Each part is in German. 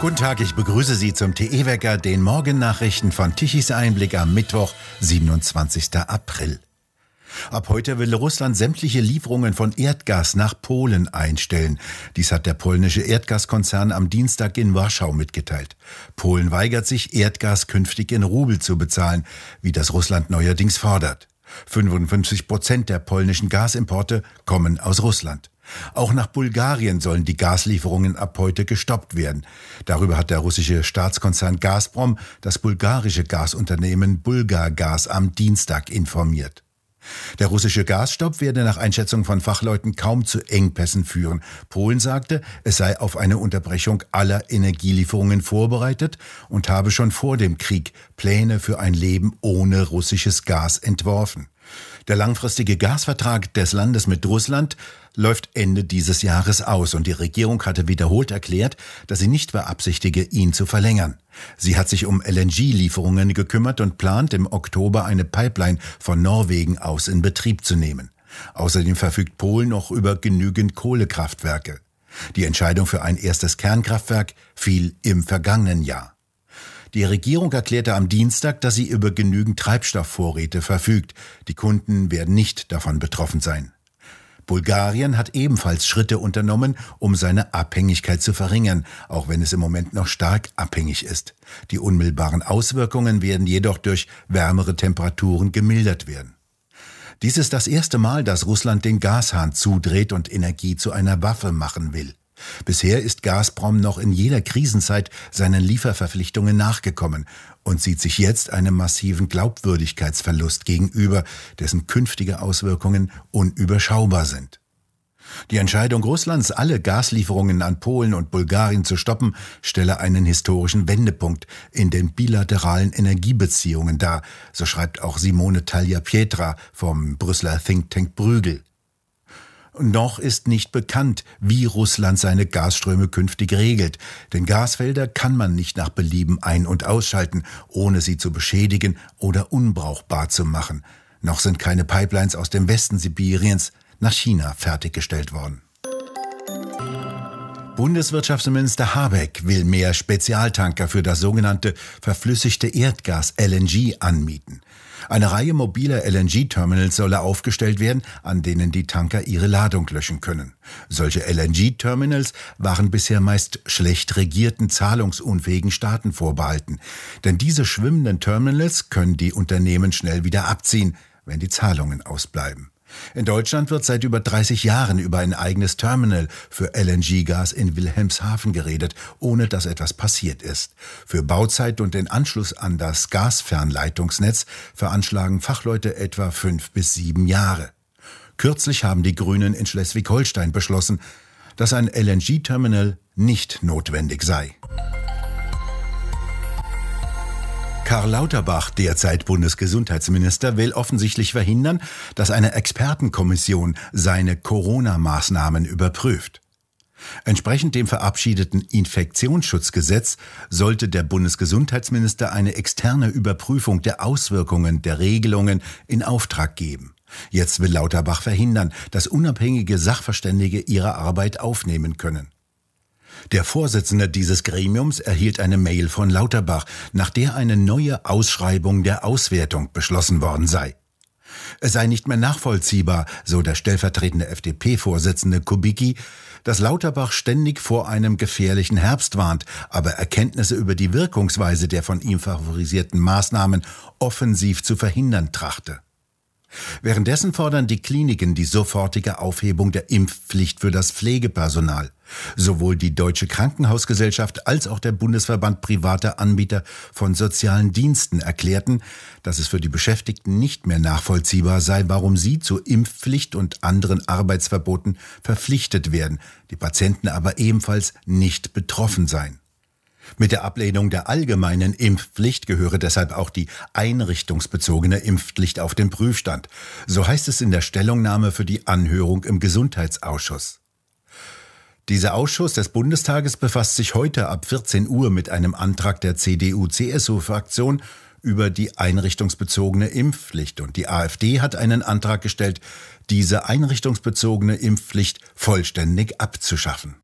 Guten Tag, ich begrüße Sie zum TE-Wecker, den Morgennachrichten von Tichys Einblick am Mittwoch, 27. April. Ab heute will Russland sämtliche Lieferungen von Erdgas nach Polen einstellen. Dies hat der polnische Erdgaskonzern am Dienstag in Warschau mitgeteilt. Polen weigert sich, Erdgas künftig in Rubel zu bezahlen, wie das Russland neuerdings fordert. 55 Prozent der polnischen Gasimporte kommen aus Russland. Auch nach Bulgarien sollen die Gaslieferungen ab heute gestoppt werden. Darüber hat der russische Staatskonzern Gazprom das bulgarische Gasunternehmen Bulgargas am Dienstag informiert. Der russische Gasstopp werde nach Einschätzung von Fachleuten kaum zu Engpässen führen. Polen sagte, es sei auf eine Unterbrechung aller Energielieferungen vorbereitet und habe schon vor dem Krieg Pläne für ein Leben ohne russisches Gas entworfen. Der langfristige Gasvertrag des Landes mit Russland läuft Ende dieses Jahres aus und die Regierung hatte wiederholt erklärt, dass sie nicht beabsichtige, ihn zu verlängern. Sie hat sich um LNG-Lieferungen gekümmert und plant im Oktober eine Pipeline von Norwegen aus in Betrieb zu nehmen. Außerdem verfügt Polen noch über genügend Kohlekraftwerke. Die Entscheidung für ein erstes Kernkraftwerk fiel im vergangenen Jahr. Die Regierung erklärte am Dienstag, dass sie über genügend Treibstoffvorräte verfügt. Die Kunden werden nicht davon betroffen sein. Bulgarien hat ebenfalls Schritte unternommen, um seine Abhängigkeit zu verringern, auch wenn es im Moment noch stark abhängig ist. Die unmittelbaren Auswirkungen werden jedoch durch wärmere Temperaturen gemildert werden. Dies ist das erste Mal, dass Russland den Gashahn zudreht und Energie zu einer Waffe machen will. Bisher ist Gazprom noch in jeder Krisenzeit seinen Lieferverpflichtungen nachgekommen und sieht sich jetzt einem massiven Glaubwürdigkeitsverlust gegenüber, dessen künftige Auswirkungen unüberschaubar sind. Die Entscheidung Russlands, alle Gaslieferungen an Polen und Bulgarien zu stoppen, stelle einen historischen Wendepunkt in den bilateralen Energiebeziehungen dar, so schreibt auch Simone Taglia Pietra vom Brüsseler Think Tank Brügel. Noch ist nicht bekannt, wie Russland seine Gasströme künftig regelt, denn Gasfelder kann man nicht nach Belieben ein- und ausschalten, ohne sie zu beschädigen oder unbrauchbar zu machen. Noch sind keine Pipelines aus dem Westen Sibiriens nach China fertiggestellt worden. Bundeswirtschaftsminister Habeck will mehr Spezialtanker für das sogenannte verflüssigte Erdgas LNG anmieten. Eine Reihe mobiler LNG-Terminals solle aufgestellt werden, an denen die Tanker ihre Ladung löschen können. Solche LNG-Terminals waren bisher meist schlecht regierten, zahlungsunfähigen Staaten vorbehalten. Denn diese schwimmenden Terminals können die Unternehmen schnell wieder abziehen, wenn die Zahlungen ausbleiben. In Deutschland wird seit über 30 Jahren über ein eigenes Terminal für LNG-Gas in Wilhelmshaven geredet, ohne dass etwas passiert ist. Für Bauzeit und den Anschluss an das Gasfernleitungsnetz veranschlagen Fachleute etwa fünf bis sieben Jahre. Kürzlich haben die Grünen in Schleswig-Holstein beschlossen, dass ein LNG-Terminal nicht notwendig sei. Karl Lauterbach, derzeit Bundesgesundheitsminister, will offensichtlich verhindern, dass eine Expertenkommission seine Corona-Maßnahmen überprüft. Entsprechend dem verabschiedeten Infektionsschutzgesetz sollte der Bundesgesundheitsminister eine externe Überprüfung der Auswirkungen der Regelungen in Auftrag geben. Jetzt will Lauterbach verhindern, dass unabhängige Sachverständige ihre Arbeit aufnehmen können. Der Vorsitzende dieses Gremiums erhielt eine Mail von Lauterbach, nach der eine neue Ausschreibung der Auswertung beschlossen worden sei. Es sei nicht mehr nachvollziehbar, so der stellvertretende FDP-Vorsitzende Kubicki, dass Lauterbach ständig vor einem gefährlichen Herbst warnt, aber Erkenntnisse über die Wirkungsweise der von ihm favorisierten Maßnahmen offensiv zu verhindern trachte. Währenddessen fordern die Kliniken die sofortige Aufhebung der Impfpflicht für das Pflegepersonal. Sowohl die Deutsche Krankenhausgesellschaft als auch der Bundesverband privater Anbieter von sozialen Diensten erklärten, dass es für die Beschäftigten nicht mehr nachvollziehbar sei, warum sie zur Impfpflicht und anderen Arbeitsverboten verpflichtet werden, die Patienten aber ebenfalls nicht betroffen seien. Mit der Ablehnung der allgemeinen Impfpflicht gehöre deshalb auch die einrichtungsbezogene Impfpflicht auf den Prüfstand. So heißt es in der Stellungnahme für die Anhörung im Gesundheitsausschuss. Dieser Ausschuss des Bundestages befasst sich heute ab 14 Uhr mit einem Antrag der CDU-CSU-Fraktion über die einrichtungsbezogene Impfpflicht und die AfD hat einen Antrag gestellt, diese einrichtungsbezogene Impfpflicht vollständig abzuschaffen.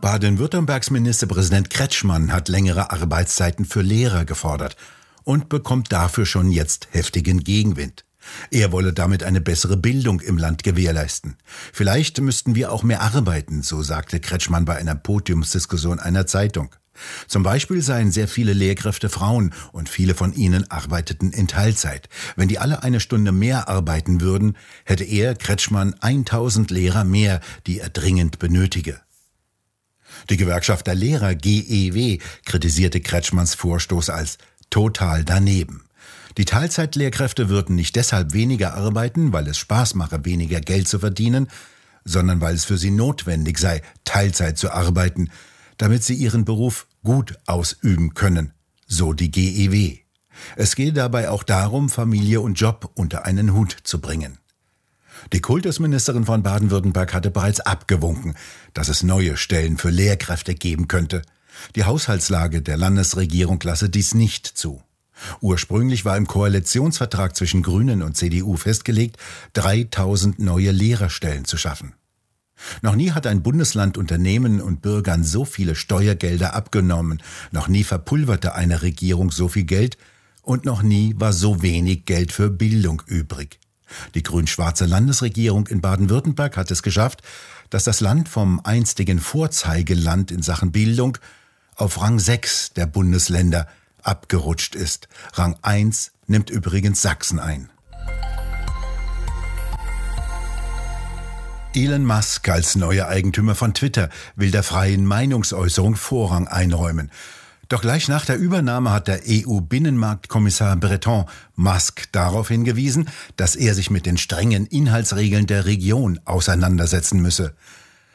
Baden-Württembergs Ministerpräsident Kretschmann hat längere Arbeitszeiten für Lehrer gefordert und bekommt dafür schon jetzt heftigen Gegenwind. Er wolle damit eine bessere Bildung im Land gewährleisten. Vielleicht müssten wir auch mehr arbeiten, so sagte Kretschmann bei einer Podiumsdiskussion einer Zeitung. Zum Beispiel seien sehr viele Lehrkräfte Frauen und viele von ihnen arbeiteten in Teilzeit. Wenn die alle eine Stunde mehr arbeiten würden, hätte er, Kretschmann, 1000 Lehrer mehr, die er dringend benötige. Die Gewerkschaft der Lehrer GEW kritisierte Kretschmanns Vorstoß als total daneben. Die Teilzeitlehrkräfte würden nicht deshalb weniger arbeiten, weil es Spaß mache, weniger Geld zu verdienen, sondern weil es für sie notwendig sei, Teilzeit zu arbeiten, damit sie ihren Beruf gut ausüben können, so die GEW. Es gehe dabei auch darum, Familie und Job unter einen Hut zu bringen. Die Kultusministerin von Baden-Württemberg hatte bereits abgewunken, dass es neue Stellen für Lehrkräfte geben könnte. Die Haushaltslage der Landesregierung lasse dies nicht zu. Ursprünglich war im Koalitionsvertrag zwischen Grünen und CDU festgelegt, 3000 neue Lehrerstellen zu schaffen. Noch nie hat ein Bundesland Unternehmen und Bürgern so viele Steuergelder abgenommen, noch nie verpulverte eine Regierung so viel Geld und noch nie war so wenig Geld für Bildung übrig. Die grün-schwarze Landesregierung in Baden-Württemberg hat es geschafft, dass das Land vom einstigen Vorzeigeland in Sachen Bildung auf Rang 6 der Bundesländer abgerutscht ist. Rang 1 nimmt übrigens Sachsen ein. Elon Musk als neuer Eigentümer von Twitter will der freien Meinungsäußerung Vorrang einräumen. Doch gleich nach der Übernahme hat der EU-Binnenmarktkommissar Breton Musk darauf hingewiesen, dass er sich mit den strengen Inhaltsregeln der Region auseinandersetzen müsse.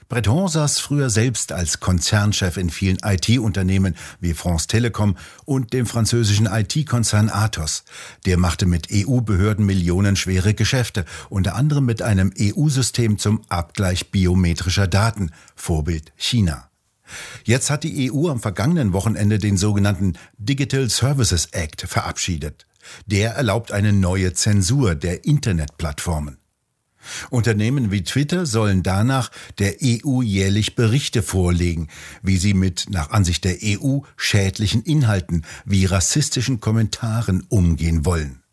Breton saß früher selbst als Konzernchef in vielen IT-Unternehmen wie France Telecom und dem französischen IT-Konzern Athos. Der machte mit EU-Behörden millionenschwere Geschäfte, unter anderem mit einem EU-System zum Abgleich biometrischer Daten, Vorbild China. Jetzt hat die EU am vergangenen Wochenende den sogenannten Digital Services Act verabschiedet. Der erlaubt eine neue Zensur der Internetplattformen. Unternehmen wie Twitter sollen danach der EU jährlich Berichte vorlegen, wie sie mit nach Ansicht der EU schädlichen Inhalten wie rassistischen Kommentaren umgehen wollen.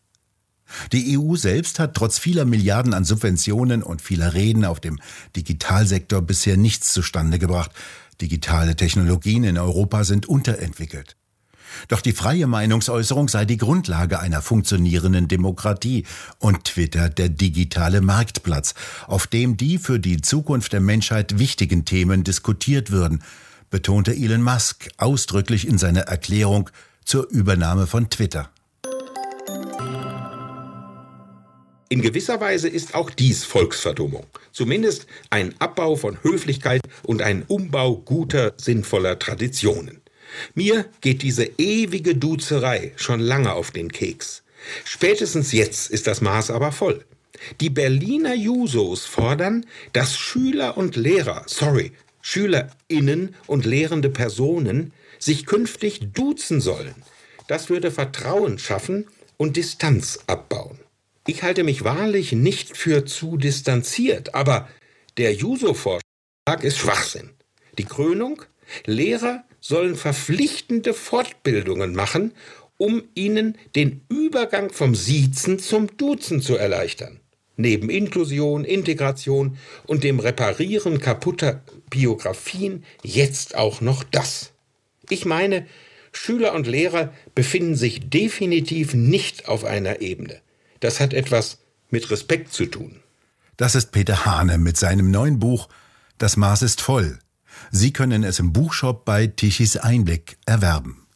Die EU selbst hat trotz vieler Milliarden an Subventionen und vieler Reden auf dem Digitalsektor bisher nichts zustande gebracht. Digitale Technologien in Europa sind unterentwickelt. Doch die freie Meinungsäußerung sei die Grundlage einer funktionierenden Demokratie und Twitter der digitale Marktplatz, auf dem die für die Zukunft der Menschheit wichtigen Themen diskutiert würden, betonte Elon Musk ausdrücklich in seiner Erklärung zur Übernahme von Twitter. In gewisser Weise ist auch dies Volksverdummung. Zumindest ein Abbau von Höflichkeit und ein Umbau guter, sinnvoller Traditionen. Mir geht diese ewige Duzerei schon lange auf den Keks. Spätestens jetzt ist das Maß aber voll. Die Berliner Jusos fordern, dass Schüler und Lehrer, sorry, SchülerInnen und lehrende Personen sich künftig duzen sollen. Das würde Vertrauen schaffen und Distanz abbauen. Ich halte mich wahrlich nicht für zu distanziert, aber der Juso-Vorschlag ist Schwachsinn. Die Krönung? Lehrer sollen verpflichtende Fortbildungen machen, um ihnen den Übergang vom Siezen zum Duzen zu erleichtern. Neben Inklusion, Integration und dem Reparieren kaputter Biografien jetzt auch noch das. Ich meine, Schüler und Lehrer befinden sich definitiv nicht auf einer Ebene. Das hat etwas mit Respekt zu tun. Das ist Peter Hane mit seinem neuen Buch Das Maß ist voll Sie können es im Buchshop bei Tichys Einblick erwerben.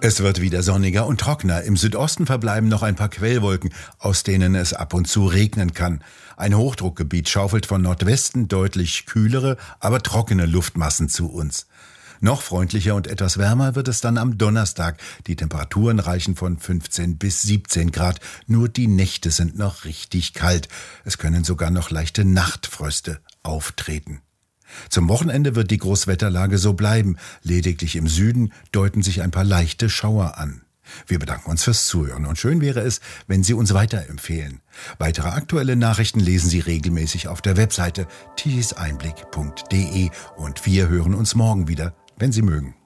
Es wird wieder sonniger und trockener. Im Südosten verbleiben noch ein paar Quellwolken, aus denen es ab und zu regnen kann. Ein Hochdruckgebiet schaufelt von Nordwesten deutlich kühlere, aber trockene Luftmassen zu uns. Noch freundlicher und etwas wärmer wird es dann am Donnerstag. Die Temperaturen reichen von 15 bis 17 Grad. Nur die Nächte sind noch richtig kalt. Es können sogar noch leichte Nachtfröste auftreten. Zum Wochenende wird die Großwetterlage so bleiben. Lediglich im Süden deuten sich ein paar leichte Schauer an. Wir bedanken uns fürs Zuhören und schön wäre es, wenn Sie uns weiterempfehlen. Weitere aktuelle Nachrichten lesen Sie regelmäßig auf der Webseite tichiseinblick.de und wir hören uns morgen wieder, wenn Sie mögen.